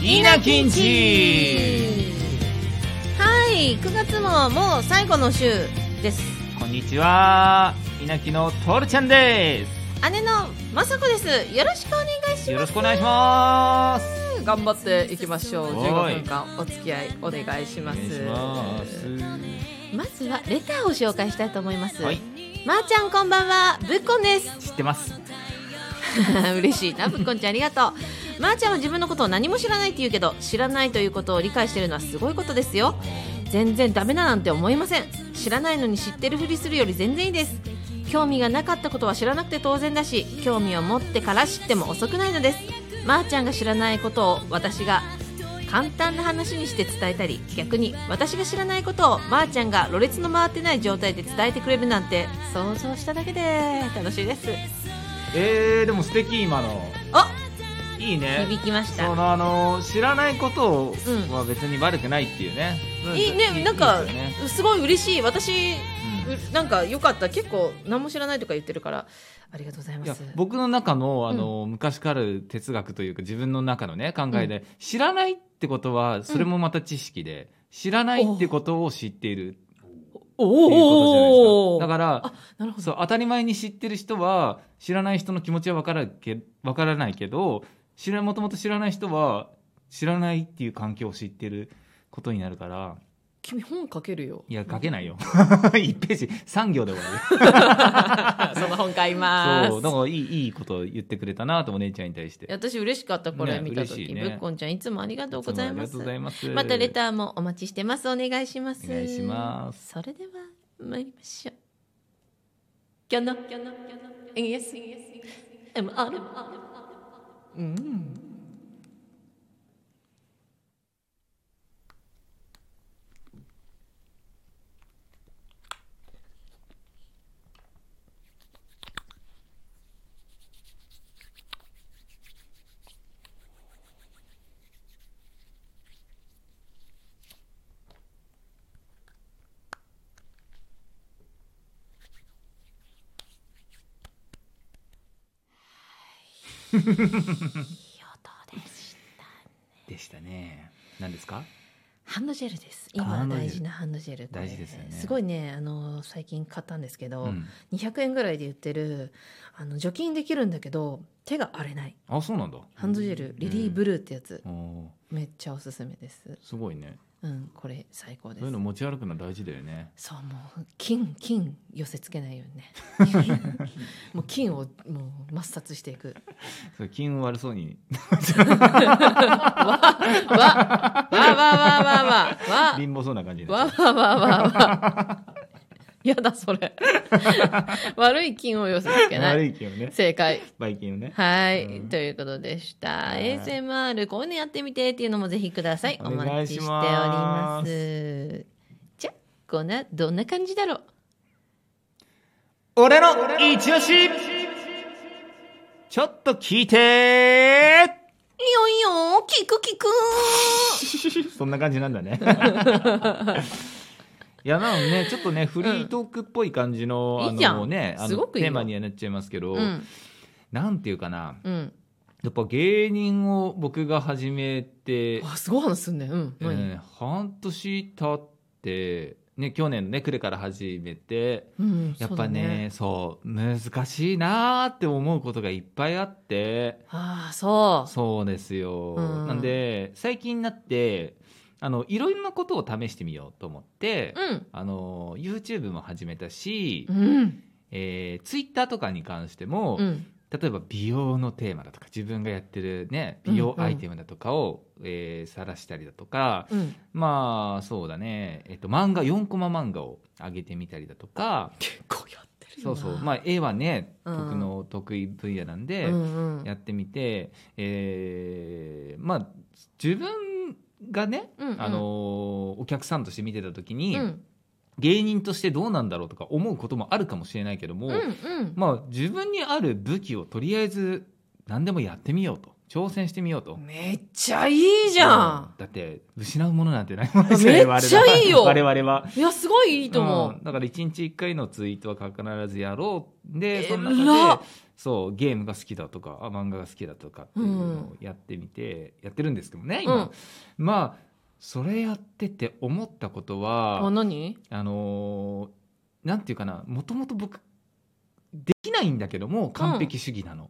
稲きんち。はい9月ももう最後の週です。こんにちは。稲木のトールちゃんです。姉の雅子です。よろしくお願いします。よろしくお願いします。頑張っていきましょう。はい。15分間お付き合いお願いします。お願いします。まずはレターを紹介したいと思います、はい。まー、ちゃんこんばんは。ぶっこんです。知ってます。嬉しいなぶっこんちゃん。ありがとうまー、ちゃんは自分のことを何も知らないって言うけど知らないということを理解してるのはすごいことですよ。全然ダメだなんて思いません。知らないのに知ってるふりするより全然いいです。興味がなかったことは知らなくて当然だし興味を持ってから知っても遅くないのです。まー、ちゃんが知らないことを私が簡単な話にして伝えたり逆に私が知らないことをまー、ちゃんがろれつの回ってない状態で伝えてくれるなんて想像しただけで楽しいです。えー、でも素敵今の。いいね。響きました。そのあの知らないことうんは別に悪くないっていうね、うん。いいね。なんかすよね。すごい嬉しい。私、うん。うなんかよかった。結構何も知らないとか言ってるからありがとうございいやます僕の中のあの、昔からある哲学というか自分の中のね考えで、知らないってことはそれもまた知識で、知らないってことを知っている。っていうことじゃないですか。おだからあなるほど。そう当たり前に知ってる人は知らない人の気持ちは分からけ分からないけど知らもともと知らない人は知らないっていう環境を知ってることになるから。君本書けるよ。いや書けないよ。1ページ。3行で終わる。その本買います。そう。だからいいいいことを言ってくれたなとお姉ちゃんに対して。私嬉しかったこれね見た時、嬉しいね。ぶっこんちゃんいつもありがとうございます。つもありがとうございます。またレターもお待ちしてます。お願いします。お願いします。それでは参りましょう。今日の NSMR う Mm. いい音でしたでしたね。何ですか？ハンドジェルです。ハ今大事なハンドジェル大事ですよね。すごいねあの最近買ったんですけど、うん。200円ぐらいで売ってるあの除菌できるんだけど手が荒れない。あそうなんだ。ハンドジェルリリーブルーってやつ、おー。めっちゃおすすめです。すごいねうんこれ最高です。そういうの持ち歩くの大事だよね。そうもう金金寄せつけないようにね。もう金をもう抹殺していく。それ金運悪そうに。わわわわわわわ。わ貧乏そうな感じにわわわわわやだそれ。悪い金を寄せつけない。悪い金をね。正解。バイキンをね。はい、うん。ということでした。はい。ASMR こういうのやってみてっていうのもぜひください。お待ちしておりまます。す。じゃあこんなどんな感じだろう？俺の一押しちょっと聞いていいよいいよ聞く聞く。そんな感じなんだね いやなのでねちょっとねフリートークっぽい感じの,、ねテーマにはなっちゃいますけど、うんなんていうかなうん。やっぱ芸人を僕が始めて、あすごい話すんね。うん。え何？ー半年経って、ね、去年のね暮れから始めてうん。やっぱねそう難しいなーって思うことがいっぱいあってああそう。そうですよ、うんなんで最近になってあのいろいろなことを試してみようと思って、うん。あの YouTube も始めたし、うん。えー、Twitter とかに関しても、うん。例えば美容のテーマだとか自分がやってるね美容アイテムだとかを、えー晒したりだとかうん。まあそうだね、えっと、漫画4コマ漫画を上げてみたりだとか結構やってる。そうそうまあ絵はねうん僕の得意分野なんで、うんうん。やってみて、えーまあ自分がね、うんうん。あのーお客さんとして見てた時に、うん。芸人としてどうなんだろうとか思うこともあるかもしれないけども、うんうん。まあ自分にある武器をとりあえず何でもやってみようと挑戦してみようと。めっちゃいいじゃん。だって失うものなんてないものですよねめっちゃいいよ。我々は。いやすごいいいと思う。ん。だから1日1回のツイートは必ずやろう。でえそのら中でそうゲームが好きだとかあ漫画が好きだとかっていうのをやってみて、やってるんですけどね今、うん。まあそれやってて思ったことうはあ何？あのーなんていうかなもともと僕できないんだけども完璧主義なの、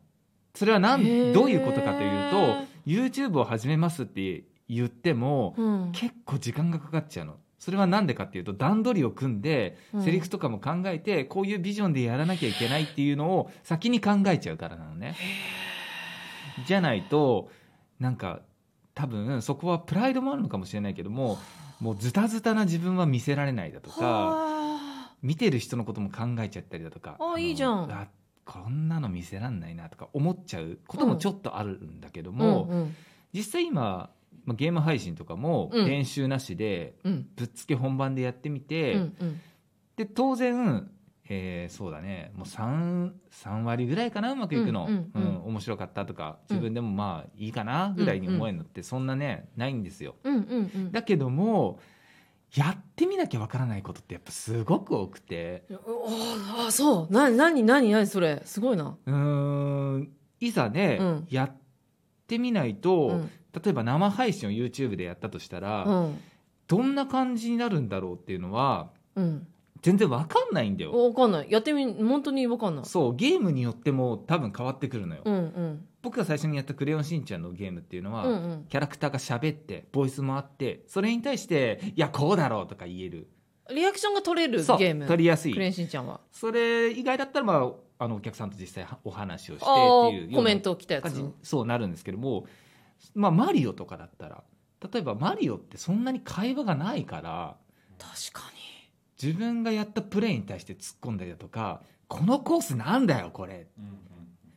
それはなんどういうことかというと YouTube を始めますって言っても、うん。結構時間がかかっちゃうのそれはなんでかっていうと段取りを組んでうん。セリフとかも考えて、こういうビジョンでやらなきゃいけないっていうのを先に考えちゃうからなのね。じゃないとなんか多分そこはプライドもあるのかもしれないけどももうズタズタな自分は見せられないだとかは見てる人のことも考えちゃったりだとかあのいいじゃん。あこんなの見せらんないなとか思っちゃうこともちょっとあるんだけどあも、実際今まあゲーム配信とかもうん。練習なしでうん。ぶっつけ本番でやってみて、うんうん。で当然、えーそうだね。もう 3, 3割ぐらいかなうまくいくの、うんうんうん。面白かったとか自分でもまあいいかなぐらいに思えるのってそんなねないんですよ。うんうんうん。だけどもやってみなきゃわからないことってやっぱすごく多くて。ああそう。な何何何それ。すごいな。うーんいざね、うん。やってみないと、うん。例えば生配信を YouTube でやったとしたら、うん。どんな感じになるんだろうっていうのはうん。全然わかんないんだよ。わかんない。やってみ本当にわかんない。そうゲームによっても多分変わってくるのよ、うんうん。僕が最初にやった「クレヨンしんちゃん」のゲームっていうのは、うんうん。キャラクターが喋ってボイスもあってそれに対して「いやこうだろう」とか言える。リアクションが取れるゲーム。取りやすい。クレヨンしんちゃんは。それ以外だったら、まあ、あのお客さんと実際お話をしてっていうようなコメント来たやつ感じそうなるんですけども、まあ、マリオとかだったら例えばマリオってそんなに会話がないから確かに。自分がやったプレイに対して突っ込んだりだとかこのコースなんだよこれ。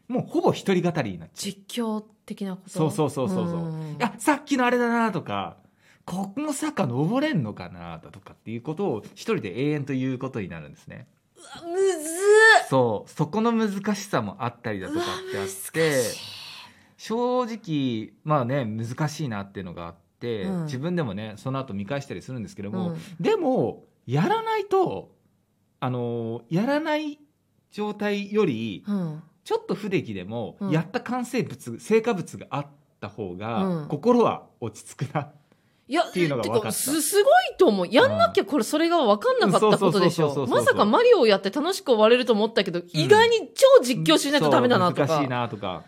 もうほぼ一人語りになっちゃう。実況的なこと？そうそうそうそうそう。ん。あさっきのあれだなとかこの坂登れんのかなだとかっていうことを一人で永遠と言うことになるんですねむずそうそこの難しさもあったりだとかってあって正直まあね難しいなっていうのがあって、うん。自分でもねその後見返したりするんですけどいも、でもやらないとあのやらない状態よりうん。うんちょっと不出来でも、うん。やった完成物成果物があった方が、うん。心は落ち着くないやっていうのが分かった。てすすごいと思う。やんなきゃこれそれが分かんなかったことでしょ。まさかマリオをやって楽しく終われると思ったけど、意外に超実況しないとダメだなとか。難しいなとか、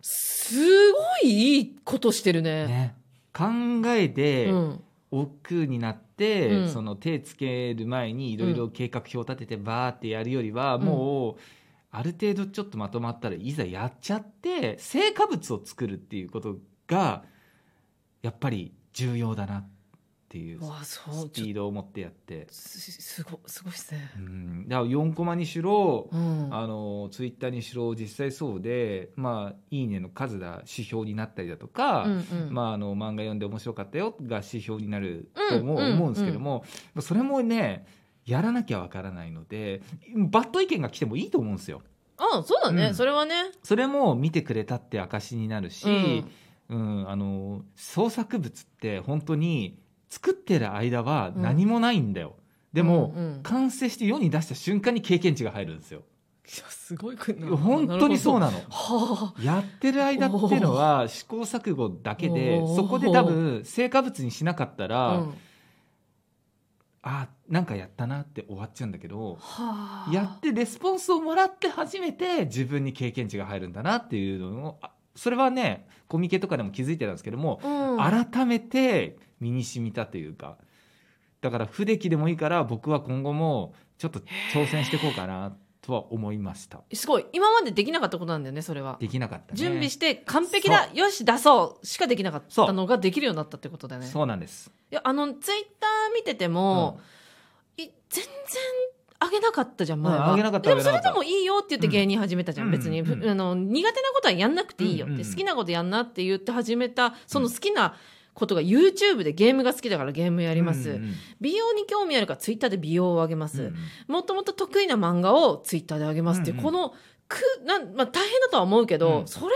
すごいいいことしてるね。ね、考えて、うん。億劫になって、うん。その手つける前にいろいろ計画表を立ててバーってやるよりは、もうある程度ちょっとまとまったらいざやっちゃって成果物を作るっていうことがやっぱり重要だなっていうスピードを持ってやって。すすごすごいですね。うん、だから4コマにしろ、うん。あのツイッターにしろ実際そうで、まあ、いいねの数が指標になったりだとか、うんうん。まあ、あの漫画読んで面白かったよが指標になると思う,、うんうんですけども、それもねやらなきゃわからないのでバッド意見が来てもいいと思うんですよ。あそうだね、うん。それはね。それも見てくれたって証になるし、うんあの創作物って本当に作ってる間は何もないんだよ。でも、うんうん。完成して世に出した瞬間に経験値が入るんですよ。いやすごい本当にそうなの。はあ。やってる間っていうのは試行錯誤だけでそこで多分成果物にしなかったら、うん。あなんかやったなって終わっちゃうんだけどはあ。やってレスポンスをもらって初めて自分に経験値が入るんだなっていうのをあそれはねコミケとかでも気づいてたんですけども、うん。改めて身に染みたというか。だから不出来でもいいから僕は今後もちょっと挑戦していこうかなとは思いました。すごい。今までできなかったことなんだよねそれは。できなかったね。準備して完璧だよし出そうしかできなかったのができるようになったってことだよね。そう。なんです。いやあのツイッター見てても、い全然あげなかったじゃん前は、うんあげなかったでもそれでもいいよって言って芸人始めたじゃん、うん別に、うんあの苦手なことはやんなくていいよって、好きなことやんなって言って始めたその好きなことが YouTube でゲームが好きだからゲームやります、うんうん。美容に興味あるからツイッターで美容を上げます、うんもともと得意な漫画をツイッターで上げますっていう、うんうん。このくなん、まあ、大変だとは思うけど、うん。それをね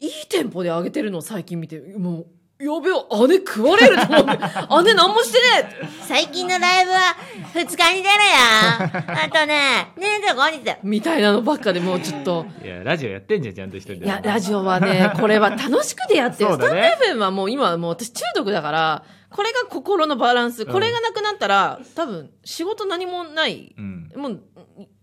いいテンポで上げてるのを最近見てもうやべえ姉食われると思って。姉何もしてねえ。最近のライブは2日に出るよ。あとね、25日。みたいなのばっかでもうちょっと。いやラジオやってんじゃんちゃんと一人で。いやラジオはね これは楽しくてやってる、ね。スタンド FM はもう今はもう私中毒だからこれが心のバランスこれがなくなったら多分仕事何もない。うん。もう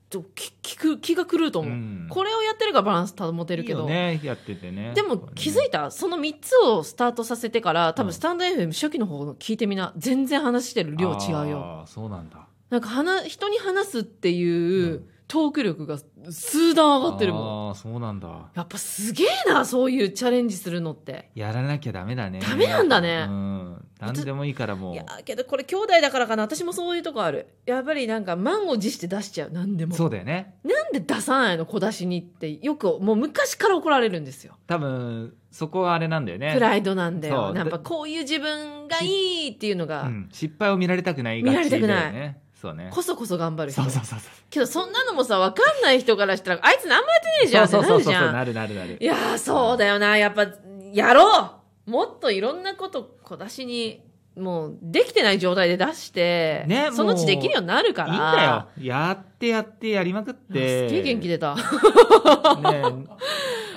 ちょき気く気が狂うと思う、うん。これをやってるからバランス保てるけど。ね。やっててね。でも気づいた？その3つをスタートさせてから多うん分スタンド FM 初期の方聞いてみな全然話してる量違うよ。あーそうなんだ。なんか話人に話すっていううトーク力が数段上がってるもん。ああそうなんだ。やっぱすげえなそういうチャレンジするのって。やらなきゃダメだね。ダメなんだね。うん何でもいいからもう。いやーけどこれ兄弟だからかな。私もそういうとこある。やっぱりなんか満を持して出しちゃう。何でも。そうだよね。なんで出さないの小出しにってよくもう昔から怒られるんですよ。多分そこはあれなんだよね。プライドなんだよ。やっぱこういう自分がいいっていうのが、うん、失敗を見られたくない見られたくない。そうね。こそこそ頑張る人。そうそうそうそう。けどそんなのもさ分かんない人からしたらあいつ何もやってねえじゃんってそうそうそうそうなるじゃんなるなるなる。いやーそうだよな。やっぱやろうもっといろんなこと小出しにもうできてない状態で出して、ねそのうちできるようになるからいいんだよやってやってやりまくってすげえ元気出た。ね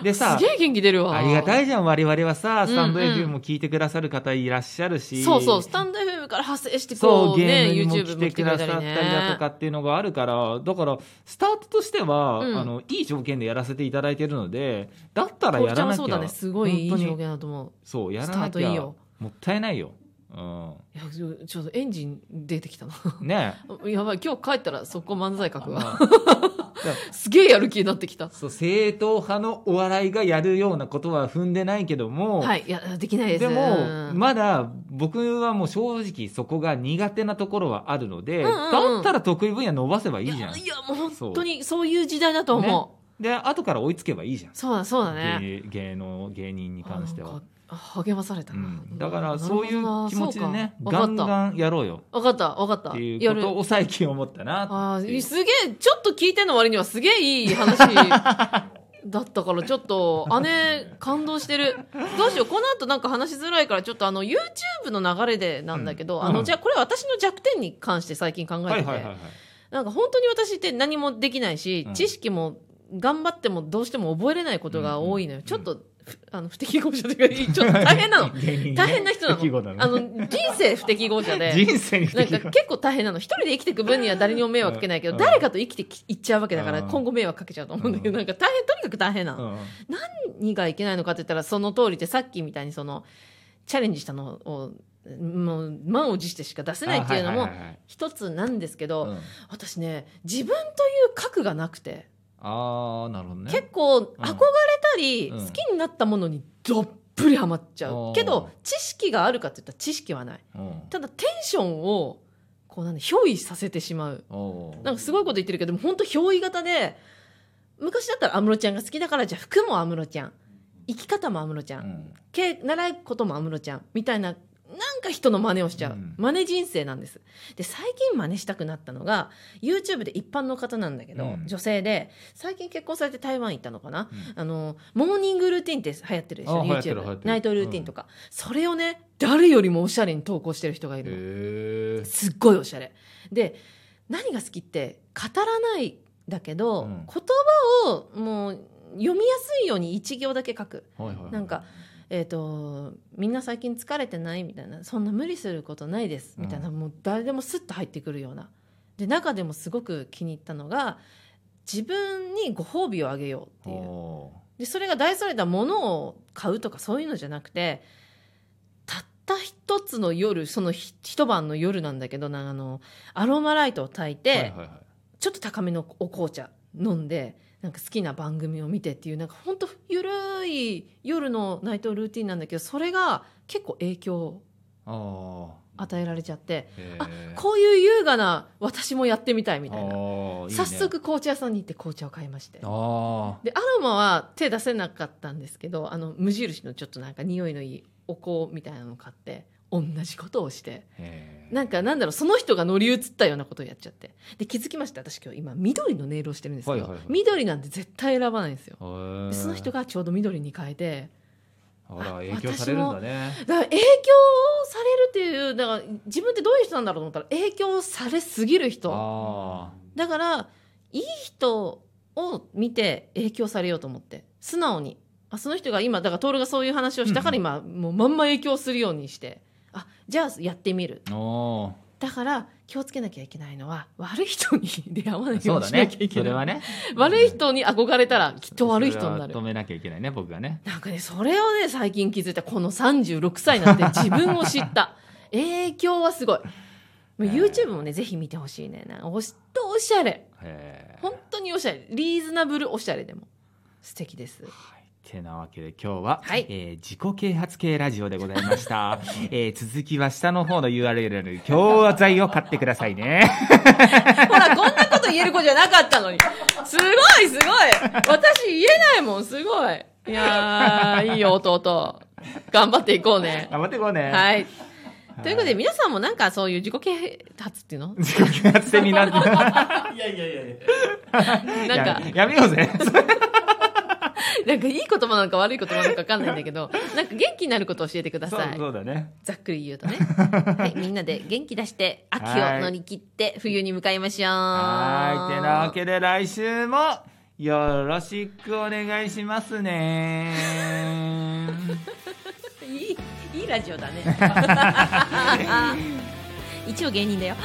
ですさげえ元気出るわ。ありがたいじゃん我々はさスタンドうんうん FM も聞いてくださる方いらっしゃるし、そうそう、スタンド FM から派生してそう、こうね、ゲームにも来てくださったりだとかね。っていうのがあるから、だから、スタートとしては、うんあの、いい条件でやらせていただいてるので、だったらポやらなきゃ。そうだね、すごいいい条件だと思う。そう、やらなきゃートいいよ。もったいないよ。うん。いや、ちょちょっとエンジン出てきたな。ね やばい、今日帰ったらそこ漫才書くわ。まあ すげえやる気になってきた。そう、正統派のお笑いがやるようなことは踏んでないけども、はい、いや、できないです。でも、うんまだ僕はもう正直そこが苦手なところはあるので、うんうんうんだったら得意分野伸ばせばいいじゃんいや、。もう本当にそういう時代だと思う。で、後から追いつけばいいじゃん。そうだ、そうだね。芸芸能芸人に関しては励まされたな。うん、だからそういう気持ちでねガンガンやろうよ。わかった、わかった。っていうことを最近思ったなあすげえちょっと聞いてんの割にはすげえいい話 だったからちょっと姉感動してる。どうしようこの後なんか話しづらいからちょっとあの YouTube の流れでなんだけど、うん。あのじゃあこれ私の弱点に関して最近考えてて、はいはいなんか本当に私って何もできないし、うん。知識も頑張ってもどうしても覚えれないことが多いのよ、うん。ちょっとふあの不適合者というかちょっと大変なの。大変な人なの。あの人生不適合者で。人生に不なんか結構大変なの。一人で生きていく分には誰にも迷惑かけないけど、うん。誰かと生きていっちゃうわけだからうん。今後迷惑かけちゃうと思うんだけど、うん。なんか大変とにかく大変なの、うん。何がいけないのかって言ったらその通りでさっきみたいにそのチャレンジしたのをもう満を持してしか出せないっていうのも一つなんですけど、うん。私ね自分という核がなくて、ああなるほどね。結構憧れたり、うん。好きになったものにどっぷりハマっちゃう、けど知識があるかって言ったら知識はない。うん。ただテンションをこうなんで憑依させてしまう。なんかすごいこと言ってるけど本当憑依型で昔だったら安室ちゃんが好きだからじゃあ服も安室ちゃん。生き方も安室ちゃん、うん。け習うことも安室ちゃん。みたいななんか人の真似をしちゃう、うん。真似人生なんです。で最近真似したくなったのが YouTube で一般の方なんだけど、うん。女性で最近結婚されて台湾行ったのかな、うん。あのモーニングルーティンって流行ってるでしょ YouTube ナイトルーティンとか、それをね誰よりもおしゃれに投稿してる人がいるの。すっごいおしゃれ。で何が好きって語らないだけど、うん。言葉をもう読みやすいように一行だけ書く。はいはいはい。なんかえー、とみんな最近疲れてないみたいなそんな無理することないですみたいな、もう誰でもスッと入ってくるような。で中でもすごく気に入ったのが自分にご褒美をあげようっていう。おでそれが大それたものを買うとかそういうのじゃなくてたった一つの夜そのひ一晩の夜なんだけどあのアロマライトを焚いて、ーはいはいはい。ちょっと高めのお紅茶飲んでなんか好きな番組を見てっていうなんか本当ゆるい夜のナイトルーティンなんだけどそれが結構影響をあ与えられちゃってあこういう優雅な私もやってみたいみたいな。ね。早速紅茶屋さんに行って紅茶を買いまして。あでアロマは手出せなかったんですけどあの無印のちょっとなんか匂いのいいお香みたいなのを買って同じことをして。へなんかなんだろうその人が乗り移ったようなことをやっちゃって。で気づきました？私今日今緑のネイルをしてるんですけど、はいはいはい。緑なんて絶対選ばないんですよ。ー。でその人がちょうど緑に変えてあら影響されるんだね。だから影響されるっていうだから自分ってどういう人なんだろうと思ったら影響されすぎる人。あだからいい人を見て影響されようと思って。素直に。あその人が今だから徹がそういう話をしたから今、もうまんま影響するようにしてあじゃあやってみる。だから気をつけなきゃいけないのは悪い人に 出会わないよそううだにしなねきゃいけない、それはね。悪い人に憧れたらきっと悪い人になる。止めなきゃいけないね僕がね。なんかねそれをね最近気づいたこの36歳になって 自分を知った。影響はすごい。YouTube もねぜひ見てほしいね。おしとおしゃれ。本当におしゃれ。リーズナブルおしゃれでも。素敵ですてなわけで今日は、はい。えー自己啓発系ラジオでございました、えー続きは下の方の URL に教材を買ってくださいね。ほらこんなこと言える子じゃなかったのに。すごいすごい。私言えないもんすごい。いやーいいよ弟。頑張っていこうね。頑張っていこうね。はい。ということで皆さんもなんかそういう自己啓発っていうの？自己啓発セミナーいやいやいやいや。なんか。ややめようぜ なんかいい言葉なのか悪い言葉なのか分かんないんだけど、なんか元気になることを教えてくだそうさい。そうだねざっくり言うとね。はい、みんなで元気出して、秋を乗り切って冬に向かいましょう。はいてなわけで来週もよろしくお願いしますねいい、いいラジオだね。一応芸人だよ。